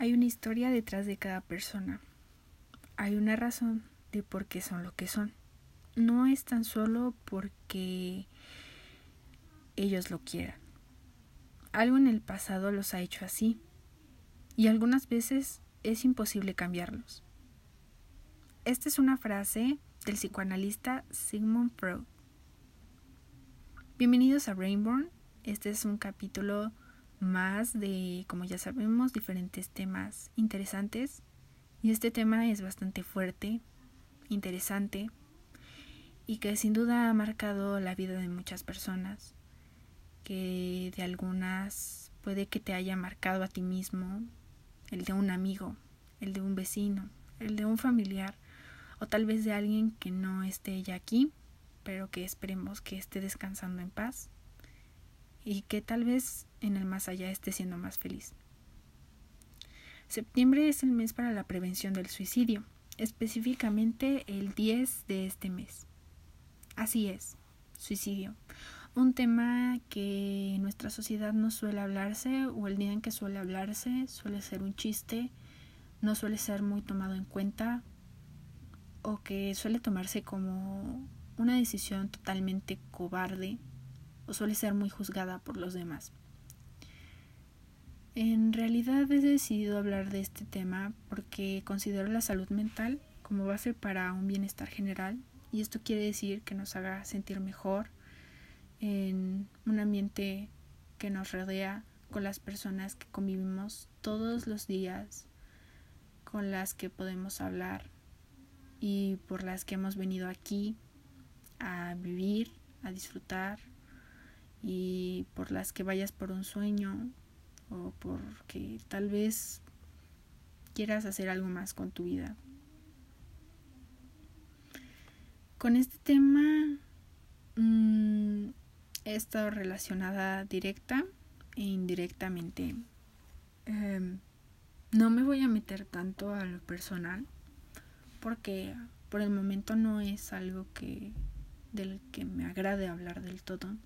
Hay una historia detrás de cada persona. Hay una razón de por qué son lo que son. No es tan solo porque ellos lo quieran. Algo en el pasado los ha hecho así y algunas veces es imposible cambiarlos. Esta es una frase del psicoanalista Sigmund Freud. Bienvenidos a Rainbow. Este es un capítulo más de, como ya sabemos, diferentes temas interesantes. Y este tema es bastante fuerte, interesante y que sin duda ha marcado la vida de muchas personas. Que de algunas puede que te haya marcado a ti mismo, el de un amigo, el de un vecino, el de un familiar o tal vez de alguien que no esté ya aquí, pero que esperemos que esté descansando en paz y que tal vez en el más allá esté siendo más feliz. Septiembre es el mes para la prevención del suicidio, específicamente el 10 de este mes. Así es, suicidio. Un tema que en nuestra sociedad no suele hablarse o el día en que suele hablarse suele ser un chiste, no suele ser muy tomado en cuenta o que suele tomarse como una decisión totalmente cobarde o suele ser muy juzgada por los demás. En realidad he decidido hablar de este tema porque considero la salud mental como base para un bienestar general y esto quiere decir que nos haga sentir mejor en un ambiente que nos rodea con las personas que convivimos todos los días, con las que podemos hablar y por las que hemos venido aquí a vivir, a disfrutar y por las que vayas por un sueño o porque tal vez quieras hacer algo más con tu vida. Con este tema mmm, he estado relacionada directa e indirectamente. Eh, no me voy a meter tanto a lo personal porque por el momento no es algo que del que me agrade hablar del todo.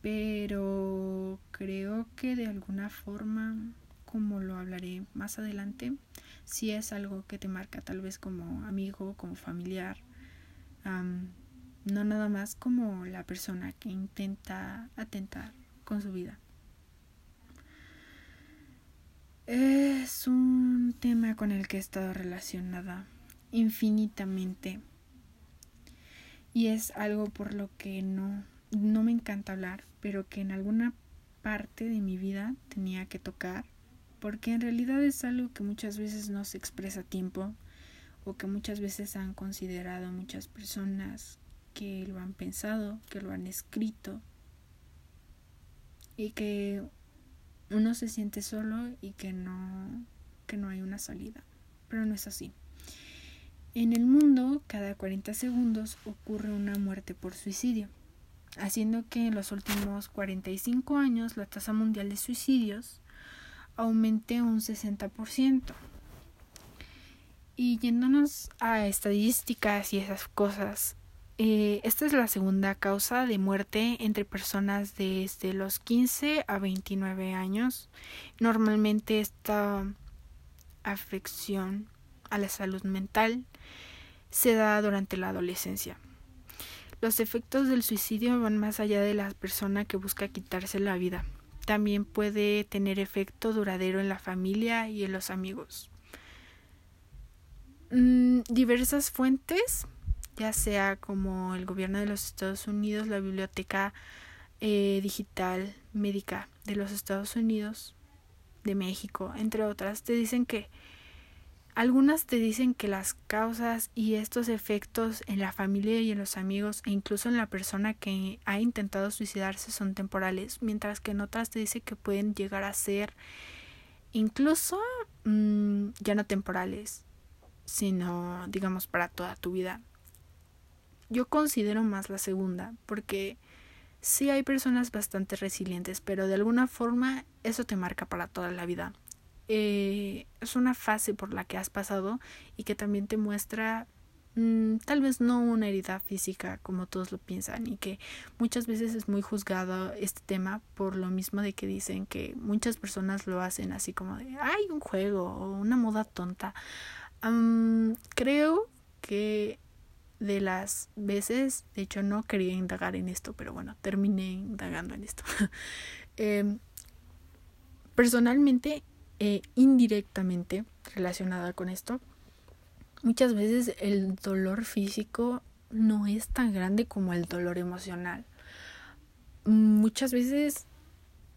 Pero creo que de alguna forma, como lo hablaré más adelante, si es algo que te marca tal vez como amigo, como familiar, no nada más como la persona que intenta atentar con su vida. Es un tema con el que he estado relacionada infinitamente y es algo por lo que no, no me encanta hablar, pero que en alguna parte de mi vida tenía que tocar, porque en realidad es algo que muchas veces no se expresa a tiempo o que muchas veces han considerado muchas personas que lo han pensado, que lo han escrito y que uno se siente solo y que no, que no hay una salida. Pero no es así. En el mundo, cada 40 segundos ocurre una muerte por suicidio, haciendo que en los últimos 45 años la tasa mundial de suicidios aumente un 60%. Y yéndonos a estadísticas y esas cosas, eh, esta es la segunda causa de muerte entre personas desde los 15 a 29 años. Normalmente esta afección a la salud mental se da durante la adolescencia. Los efectos del suicidio van más allá de la persona que busca quitarse la vida. También puede tener efecto duradero en la familia y en los amigos. Mm, diversas fuentes ya sea como el gobierno de los Estados Unidos, la biblioteca eh, digital médica de los Estados Unidos, de México, entre otras, te dicen que algunas te dicen que las causas y estos efectos en la familia y en los amigos e incluso en la persona que ha intentado suicidarse son temporales, mientras que en otras te dicen que pueden llegar a ser incluso mm, ya no temporales, sino digamos para toda tu vida. Yo considero más la segunda, porque sí hay personas bastante resilientes, pero de alguna forma eso te marca para toda la vida. Eh, es una fase por la que has pasado y que también te muestra mm, tal vez no una herida física como todos lo piensan y que muchas veces es muy juzgado este tema por lo mismo de que dicen que muchas personas lo hacen así como de ay un juego o una moda tonta creo que de las veces de hecho no quería indagar en esto pero bueno terminé indagando en esto. Em, personalmente eh, indirectamente relacionada con esto muchas veces el dolor físico no es tan grande como el dolor emocional. Muchas veces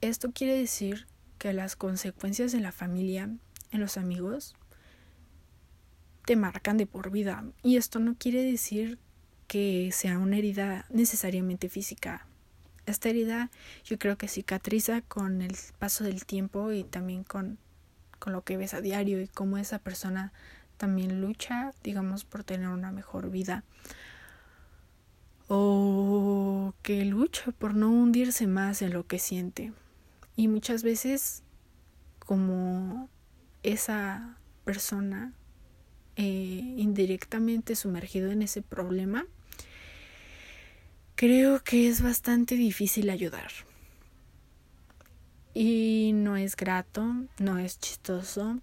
esto quiere decir que las consecuencias en la familia, en los amigos, te marcan de por vida. Y esto no quiere decir que sea una herida necesariamente física. Esta herida yo creo que cicatriza con el paso del tiempo y también con, con lo que ves a diario y cómo esa persona también lucha, digamos, por tener una mejor vida. O que lucha por no hundirse más en lo que siente. Y muchas veces, como esa persona eh, indirectamente sumergido en ese problema, creo que es bastante difícil ayudar. Y no es grato, no es chistoso,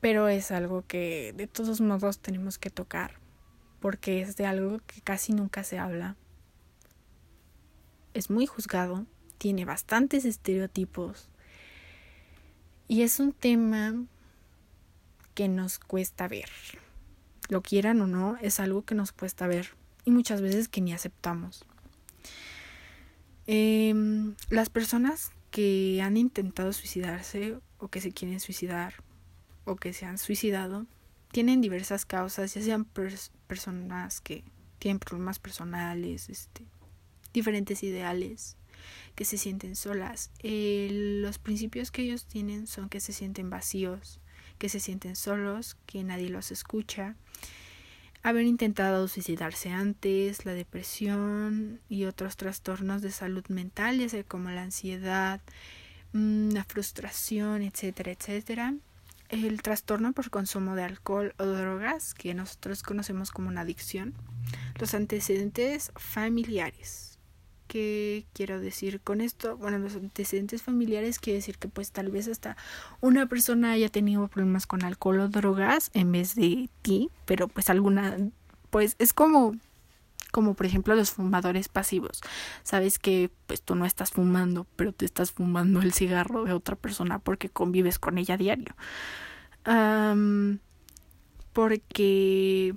pero es algo que de todos modos tenemos que tocar, porque es de algo que casi nunca se habla. Es muy juzgado, tiene bastantes estereotipos y es un tema que nos cuesta ver. Lo quieran o no, es algo que nos cuesta ver y muchas veces que ni aceptamos. Em, las personas que han intentado suicidarse o que se quieren suicidar o que se han suicidado tienen diversas causas, ya sean personas que tienen problemas personales, este, diferentes ideales, que se sienten solas. los principios que ellos tienen son que se sienten vacíos, que se sienten solos, que nadie los escucha, haber intentado suicidarse antes, la depresión y otros trastornos de salud mental, ya sea como la ansiedad, mm, la frustración, etcétera, etcétera el trastorno por consumo de alcohol o drogas, que nosotros conocemos como una adicción, los antecedentes familiares. ¿Qué quiero decir con esto? Bueno, los antecedentes familiares quiere decir que pues tal vez hasta una persona haya tenido problemas con alcohol o drogas en vez de ti, pero pues alguna, pues es como como por ejemplo los fumadores pasivos. Sabes que pues tú no estás fumando, pero te estás fumando el cigarro de otra persona porque convives con ella diario. porque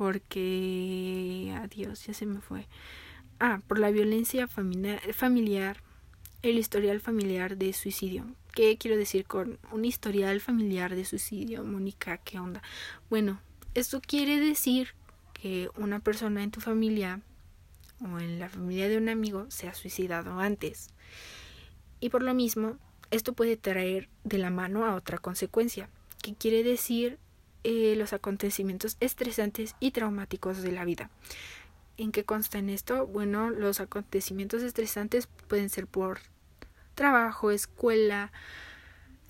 porque adiós, ya se me fue. Ah, por la violencia familiar, el historial familiar de suicidio. ¿Qué quiero decir con un historial familiar de suicidio, Mónica? ¿Qué onda? Bueno, esto quiere decir que una persona en tu familia o en la familia de un amigo se ha suicidado antes. Y por lo mismo, esto puede traer de la mano a otra consecuencia, que quiere decir eh, los acontecimientos estresantes y traumáticos de la vida. ¿En qué consta esto? Bueno, los acontecimientos estresantes pueden ser por trabajo, escuela,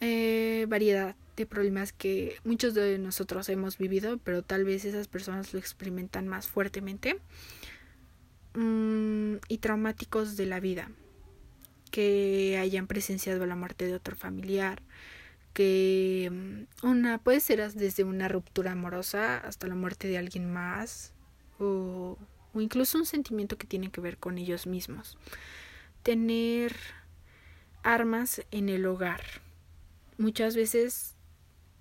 eh, variedad problemas que muchos de nosotros hemos vivido, pero tal vez esas personas lo experimentan más fuertemente. Mm, y traumáticos de la vida, que hayan presenciado la muerte de otro familiar, que mm, una puede ser desde una ruptura amorosa hasta la muerte de alguien más o, o incluso un sentimiento que tiene que ver con ellos mismos. Tener armas en el hogar. Muchas veces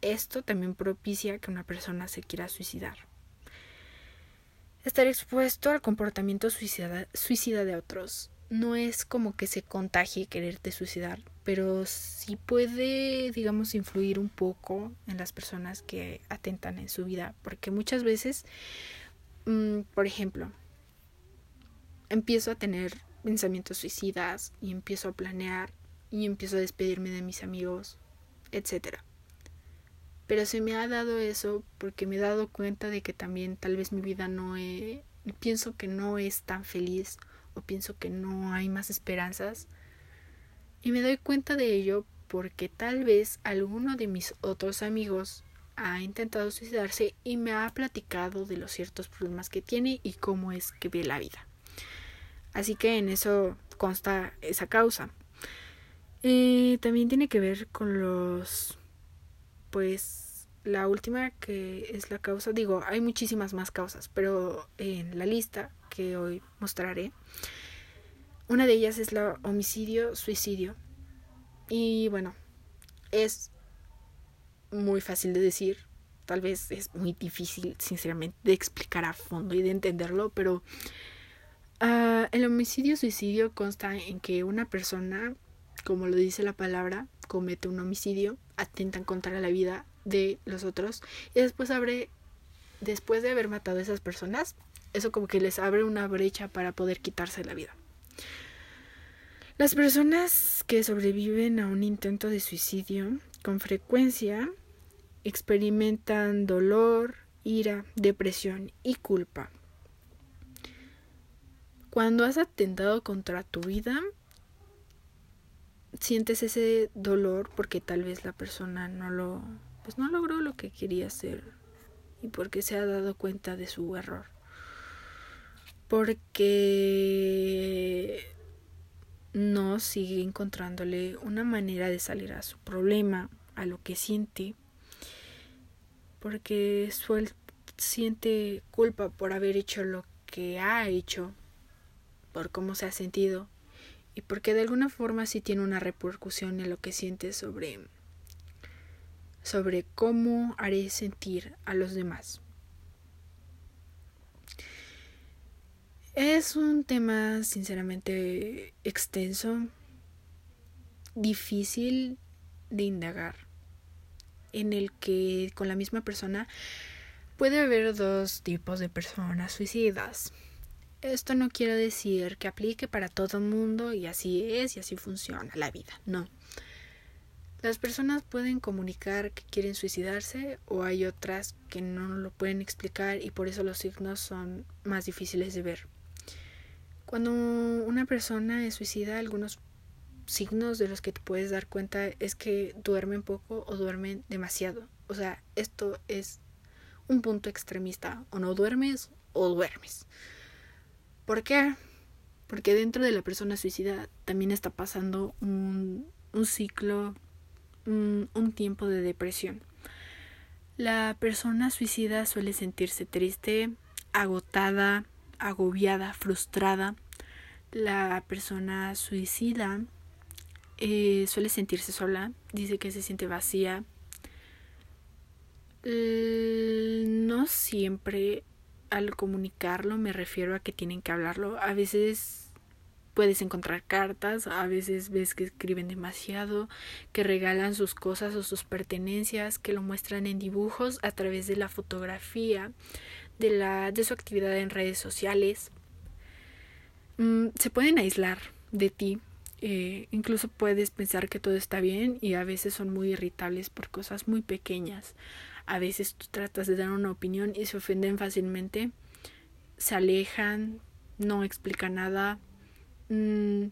esto también propicia que una persona se quiera suicidar. Estar expuesto al comportamiento suicida, suicida de otros no es como que se contagie quererte suicidar, pero sí puede, digamos, influir un poco en las personas que atentan en su vida, porque muchas veces, mm, por ejemplo, empiezo a tener pensamientos suicidas y empiezo a planear y empiezo a despedirme de mis amigos, etcétera. Pero se me ha dado eso porque me he dado cuenta de que también tal vez mi vida no es, pienso que no es tan feliz pienso que no hay más esperanzas y me doy cuenta de ello porque tal vez alguno de mis otros amigos ha intentado suicidarse y me ha platicado de los ciertos problemas que tiene y cómo es que ve la vida. Así que en eso consta esa causa. Eh, también tiene que ver con los, pues, la última que es la causa, digo, hay muchísimas más causas, pero en la lista hoy mostraré, una de ellas es la homicidio-suicidio. Y bueno, es muy fácil de decir, tal vez es muy difícil, sinceramente, de explicar a fondo y de entenderlo, pero uh, el homicidio-suicidio consta en que una persona como lo dice la palabra, comete un homicidio, atentan contra la vida de los otros y después abre, después de haber matado a esas personas, eso como que les abre una brecha para poder quitarse la vida. Las personas que sobreviven a un intento de suicidio con frecuencia experimentan dolor, ira, depresión y culpa. Cuando has atentado contra tu vida, sientes ese dolor porque tal vez la persona no lo pues no logró lo que quería hacer y porque se ha dado cuenta de su error. Porque no sigue encontrándole una manera de salir a su problema, a lo que siente, porque siente culpa por haber hecho lo que ha hecho, por cómo se ha sentido y porque de alguna forma sí tiene una repercusión en lo que sientes sobre sobre cómo haré sentir a los demás. Es un tema sinceramente extenso, difícil de indagar, en el que con la misma persona puede haber dos tipos de personas suicidas. Esto no quiere decir que aplique para todo el mundo y así es y así funciona la vida, no. Las personas pueden comunicar que quieren suicidarse o hay otras que no lo pueden explicar y por eso los signos son más difíciles de ver. Cuando una persona es suicida, algunos signos de los que te puedes dar cuenta es que duermen poco o duermen demasiado. O sea, esto es un punto extremista. O no duermes o duermes. ¿Por qué? Porque dentro de la persona suicida también está pasando un, ciclo, un, un tiempo de depresión. La persona suicida suele sentirse triste, agotada, agobiada, frustrada. La persona suicida eh, suele sentirse sola, dice que se siente vacía. no siempre al comunicarlo me refiero a que tienen que hablarlo. A veces puedes encontrar cartas, a veces ves que escriben demasiado, que regalan sus cosas o sus pertenencias, que lo muestran en dibujos a través de la fotografía, de la de su actividad en redes sociales. Mm, se pueden aislar de ti. Eh, incluso puedes pensar que todo está bien y a veces son muy irritables por cosas muy pequeñas a veces tú tratas de dar una opinión y se ofenden fácilmente, se alejan, no explican nada, mm,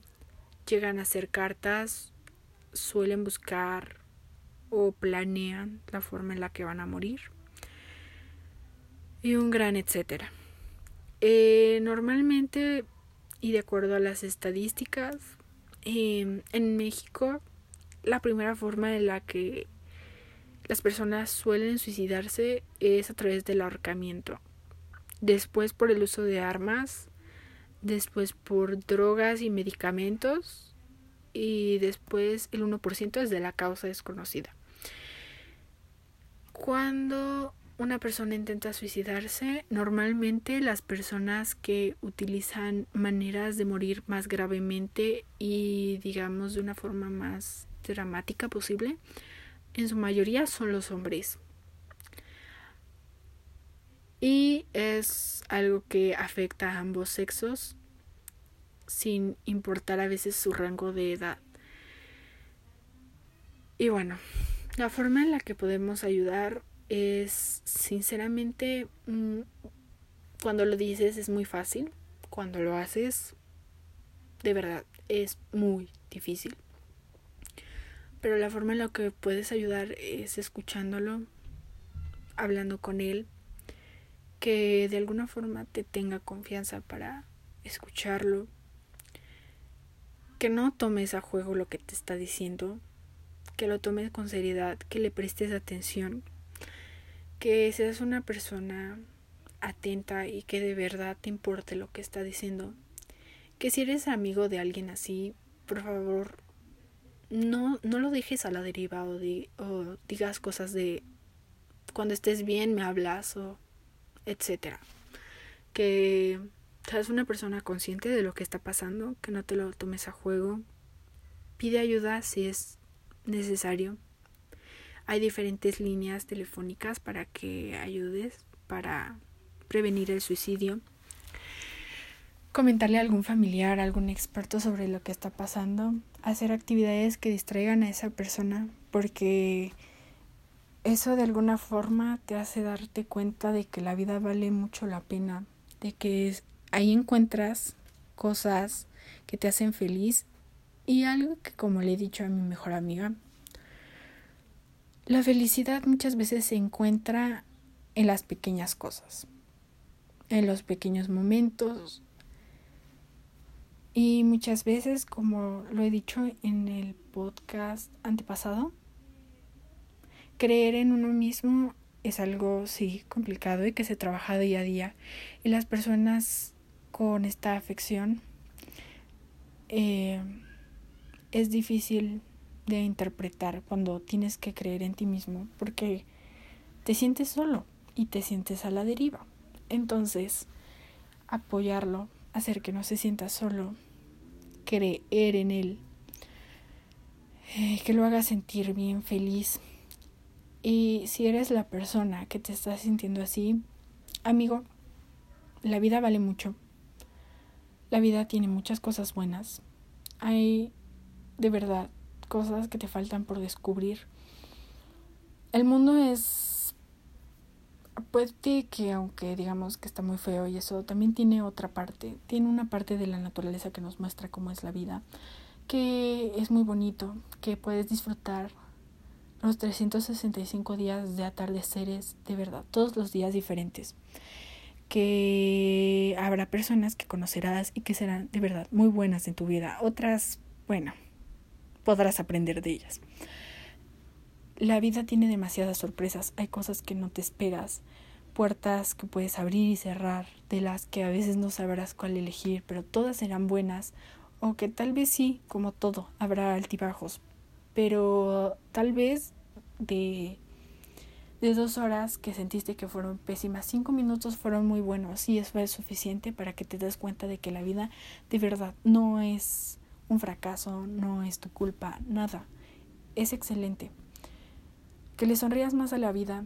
llegan a hacer cartas, suelen buscar o planean la forma en la que van a morir y un gran etcétera. Eh, normalmente y de acuerdo a las estadísticas em, en México la primera forma en la que las personas suelen suicidarse es a través del ahorcamiento, después por el uso de armas, después por drogas y medicamentos y después el 1% es de la causa desconocida. Cuando una persona intenta suicidarse, normalmente las personas que utilizan maneras de morir más gravemente y digamos de una forma más dramática posible en su mayoría son los hombres. Y es algo que afecta a ambos sexos sin importar a veces su rango de edad. Y bueno, la forma en la que podemos ayudar es sinceramente mm, cuando lo dices es muy fácil, cuando lo haces de verdad es muy difícil. Pero la forma en la que puedes ayudar es escuchándolo, hablando con él, que de alguna forma te tenga confianza para escucharlo, que no tomes a juego lo que te está diciendo, que lo tomes con seriedad, que le prestes atención, que seas una persona atenta y que de verdad te importe lo que está diciendo. Que si eres amigo de alguien así, por favor, no, no lo dejes a la deriva o, o digas cosas de cuando estés bien me hablas o etcétera. Que seas una persona consciente de lo que está pasando, que no te lo tomes a juego. Pide ayuda si es necesario. Hay diferentes líneas telefónicas para que ayudes para prevenir el suicidio. Comentarle a algún familiar, a algún experto sobre lo que está pasando. Hacer actividades que distraigan a esa persona porque eso de alguna forma te hace darte cuenta de que la vida vale mucho la pena, de que ahí encuentras cosas que te hacen feliz y algo que como le he dicho a mi mejor amiga, la felicidad muchas veces se encuentra en las pequeñas cosas, en los pequeños momentos y muchas veces, como lo he dicho en el podcast antepasado, creer en uno mismo es algo, sí, complicado y que se trabaja día a día. Y las personas con esta afección eh, es difícil de interpretar cuando tienes que creer en ti mismo porque te sientes solo y te sientes a la deriva. Entonces, apoyarlo, hacer que no se sienta solo, creer en él, eh, que lo haga sentir bien, feliz, y si eres la persona que te está sintiendo así, amigo, la vida vale mucho. La vida tiene muchas cosas buenas. Hay de verdad cosas que te faltan por descubrir. El mundo es puede que aunque digamos que está muy feo y eso también tiene otra parte, tiene una parte de la naturaleza que nos muestra cómo es la vida, que es muy bonito, que puedes disfrutar los 365 días de atardeceres, de verdad, todos los días diferentes. Que habrá personas que conocerás y que serán de verdad muy buenas en tu vida. Otras, bueno, podrás aprender de ellas. La vida tiene demasiadas sorpresas, hay cosas que no te esperas, puertas que puedes abrir y cerrar, de las que a veces no sabrás cuál elegir, pero todas serán buenas, o que tal vez sí, como todo, habrá altibajos, pero tal vez de, de dos horas que sentiste que fueron pésimas, cinco minutos fueron muy buenos y eso es suficiente para que te des cuenta de que la vida de verdad no es un fracaso, no es tu culpa, nada, es excelente. Que le sonrías más a la vida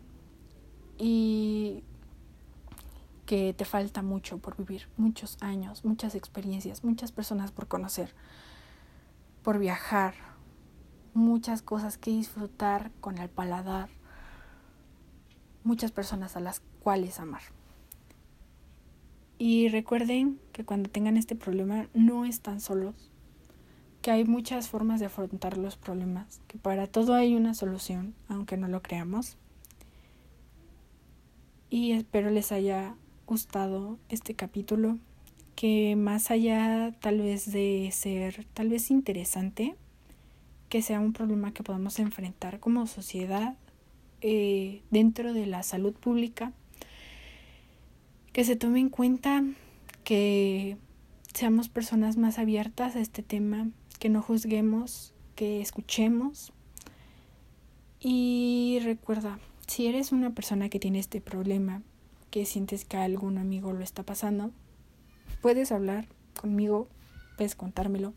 y que te falta mucho por vivir, muchos años, muchas experiencias, muchas personas por conocer, por viajar, muchas cosas que disfrutar con el paladar, muchas personas a las cuales amar. Y recuerden que cuando tengan este problema no están solos, que hay muchas formas de afrontar los problemas, que para todo hay una solución, aunque no lo creamos. Y espero les haya gustado este capítulo, que más allá tal vez de ser tal vez interesante, que sea un problema que podamos enfrentar como sociedad eh, dentro de la salud pública, que se tome en cuenta que seamos personas más abiertas a este tema, que no juzguemos, que escuchemos. Y recuerda, si eres una persona que tiene este problema, que sientes que algún amigo lo está pasando, puedes hablar conmigo, puedes contármelo.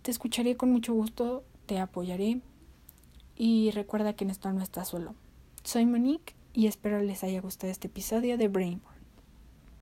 Te escucharé con mucho gusto, te apoyaré y recuerda que en esto no estás solo. Soy Monique y espero les haya gustado este episodio de Brainboard.